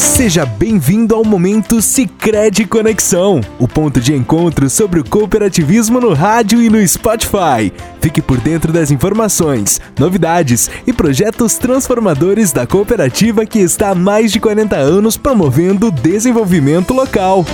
Seja bem-vindo ao momento Sicredi Conexão, o ponto de encontro sobre o cooperativismo no rádio e no Spotify. Fique por dentro das informações, novidades e projetos transformadores da cooperativa que está há mais de 40 anos promovendo o desenvolvimento local.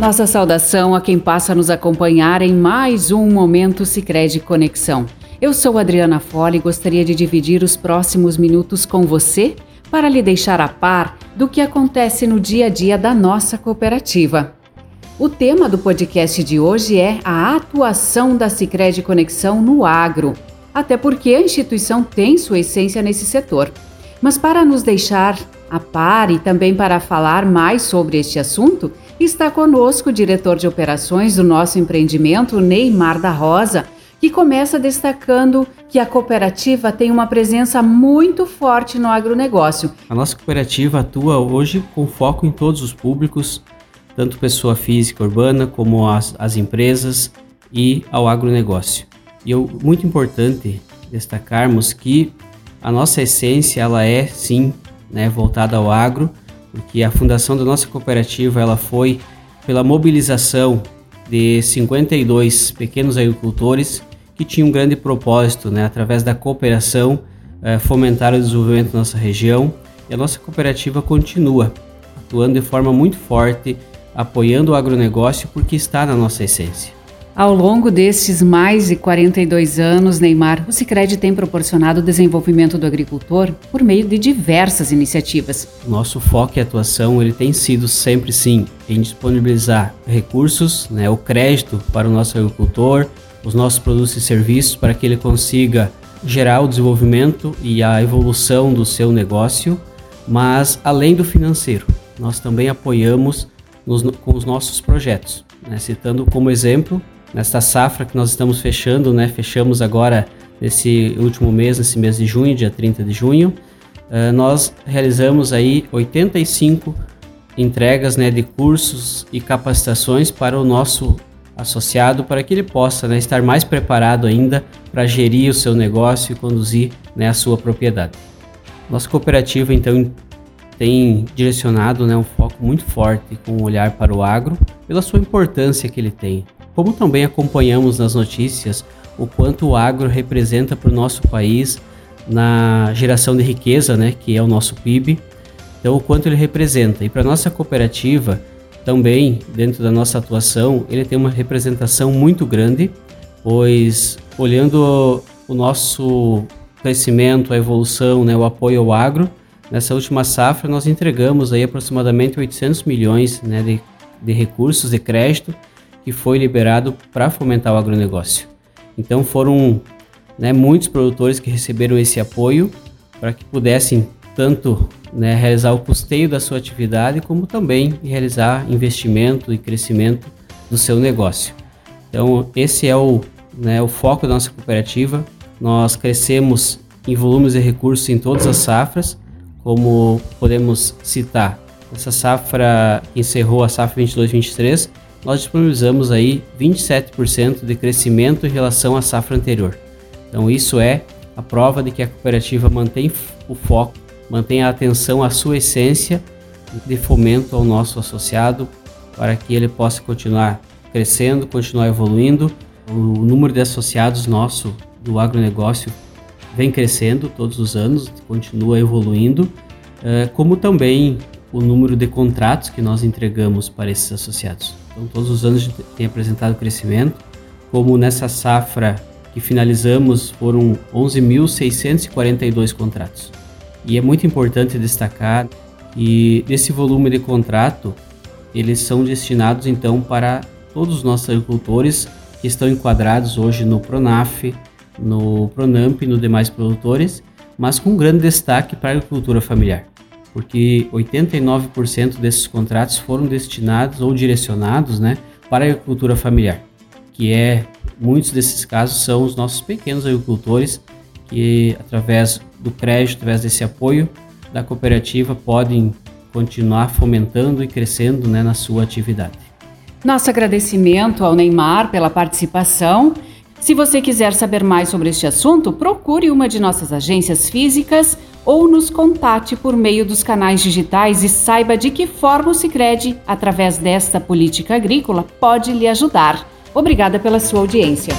Nossa saudação a quem passa a nos acompanhar em mais um momento Sicredi Conexão. Eu sou Adriana Fole e gostaria de dividir os próximos minutos com você para lhe deixar a par do que acontece no dia a dia da nossa cooperativa. O tema do podcast de hoje é a atuação da Sicredi Conexão no agro, até porque a instituição tem sua essência nesse setor. Mas para nos deixar a par e também para falar mais sobre este assunto, está conosco o diretor de operações do nosso empreendimento, Neymar da Rosa, que começa destacando que a cooperativa tem uma presença muito forte no agronegócio. A nossa cooperativa atua hoje com foco em todos os públicos, tanto pessoa física urbana como as, as empresas e ao agronegócio. E é muito importante destacarmos que a nossa essência ela é sim né, voltada ao agro, porque a fundação da nossa cooperativa ela foi pela mobilização de 52 pequenos agricultores que tinham um grande propósito, né, através da cooperação, eh, fomentar o desenvolvimento da nossa região. E a nossa cooperativa continua atuando de forma muito forte, apoiando o agronegócio porque está na nossa essência. Ao longo destes mais de 42 anos, Neymar, o Sicredi tem proporcionado o desenvolvimento do agricultor por meio de diversas iniciativas. Nosso foco e atuação ele tem sido sempre sim em disponibilizar recursos, né, o crédito para o nosso agricultor, os nossos produtos e serviços para que ele consiga gerar o desenvolvimento e a evolução do seu negócio, mas além do financeiro, nós também apoiamos nos, com os nossos projetos. Né, citando como exemplo nesta safra que nós estamos fechando, né? Fechamos agora nesse último mês, nesse mês de junho, dia 30 de junho, uh, nós realizamos aí 85 entregas né, de cursos e capacitações para o nosso associado para que ele possa né, estar mais preparado ainda para gerir o seu negócio e conduzir né, a sua propriedade. Nossa cooperativa então tem direcionado né, um foco muito forte com o um olhar para o agro pela sua importância que ele tem como também acompanhamos nas notícias o quanto o agro representa para o nosso país na geração de riqueza, né, que é o nosso PIB. Então, o quanto ele representa. E para nossa cooperativa, também dentro da nossa atuação, ele tem uma representação muito grande, pois olhando o nosso crescimento, a evolução, né, o apoio ao agro, nessa última safra nós entregamos aí aproximadamente 800 milhões né, de, de recursos de crédito que foi liberado para fomentar o agronegócio. Então foram né, muitos produtores que receberam esse apoio para que pudessem tanto né, realizar o custeio da sua atividade, como também realizar investimento e crescimento do seu negócio. Então esse é o, né, o foco da nossa cooperativa. Nós crescemos em volumes de recursos em todas as safras, como podemos citar essa safra encerrou a safra 22-23 nós disponibilizamos aí 27% de crescimento em relação à safra anterior. Então isso é a prova de que a cooperativa mantém o foco, mantém a atenção à sua essência de fomento ao nosso associado para que ele possa continuar crescendo, continuar evoluindo. O número de associados nosso do agronegócio vem crescendo todos os anos, continua evoluindo, eh, como também o número de contratos que nós entregamos para esses associados. Então, todos os anos tem apresentado crescimento, como nessa safra que finalizamos foram 11.642 contratos. E é muito importante destacar que desse volume de contrato, eles são destinados então para todos os nossos agricultores que estão enquadrados hoje no Pronaf, no Pronamp e nos demais produtores, mas com grande destaque para a agricultura familiar porque 89% desses contratos foram destinados ou direcionados né, para a agricultura familiar, que é, muitos desses casos são os nossos pequenos agricultores que, através do crédito, através desse apoio da cooperativa, podem continuar fomentando e crescendo né, na sua atividade. Nosso agradecimento ao Neymar pela participação Se você quiser saber mais sobre este assunto, procure uma de nossas agências físicas ou nos contate por meio dos canais digitais e saiba de que forma o Sicredi, através desta política agrícola, pode lhe ajudar. Obrigada pela sua audiência.